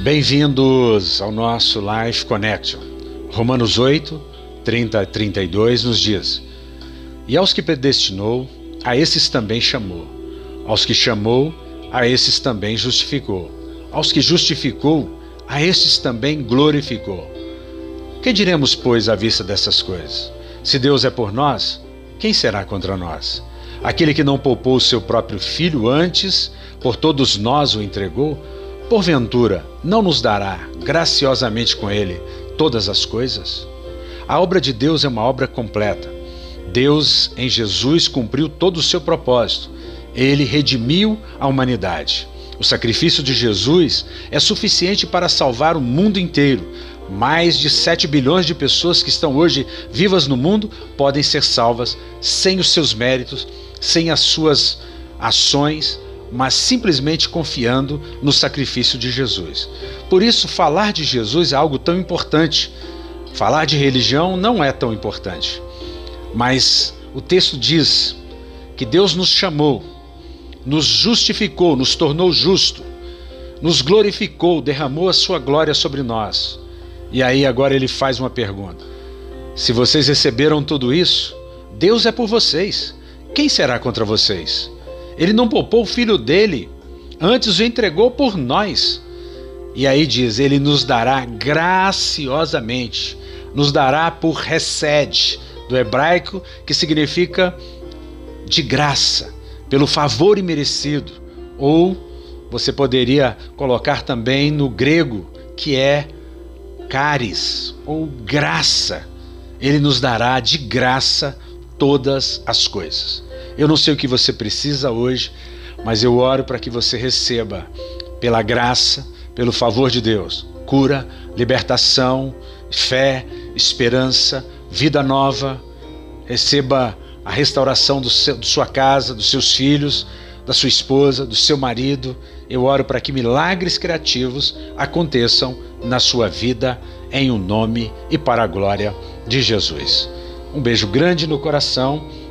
Bem-vindos ao nosso Life Connection. Romanos 8, 30 a 32 nos diz: E aos que predestinou, a esses também chamou. Aos que chamou, a esses também justificou. Aos que justificou, a esses também glorificou. Que diremos, pois, à vista dessas coisas? Se Deus é por nós, quem será contra nós? Aquele que não poupou o seu próprio filho antes, por todos nós o entregou, porventura não nos dará graciosamente com ele todas as coisas? A obra de Deus é uma obra completa. Deus, em Jesus, cumpriu todo o seu propósito. Ele redimiu a humanidade. O sacrifício de Jesus é suficiente para salvar o mundo inteiro. Mais de 7 bilhões de pessoas que estão hoje vivas no mundo podem ser salvas sem os seus méritos, sem as suas ações, mas simplesmente confiando no sacrifício de Jesus. Por isso, falar de Jesus é algo tão importante. Falar de religião não é tão importante. Mas o texto diz que Deus nos chamou nos justificou, nos tornou justo, nos glorificou, derramou a sua glória sobre nós. E aí agora ele faz uma pergunta: Se vocês receberam tudo isso, Deus é por vocês. Quem será contra vocês? Ele não poupou o filho dele, antes o entregou por nós. E aí diz: Ele nos dará graciosamente, nos dará por recede, do hebraico que significa de graça pelo favor imerecido, ou você poderia colocar também no grego, que é caris ou graça. Ele nos dará de graça todas as coisas. Eu não sei o que você precisa hoje, mas eu oro para que você receba, pela graça, pelo favor de Deus, cura, libertação, fé, esperança, vida nova. Receba a restauração do seu, de sua casa, dos seus filhos, da sua esposa, do seu marido. Eu oro para que milagres criativos aconteçam na sua vida, em o um nome e para a glória de Jesus. Um beijo grande no coração.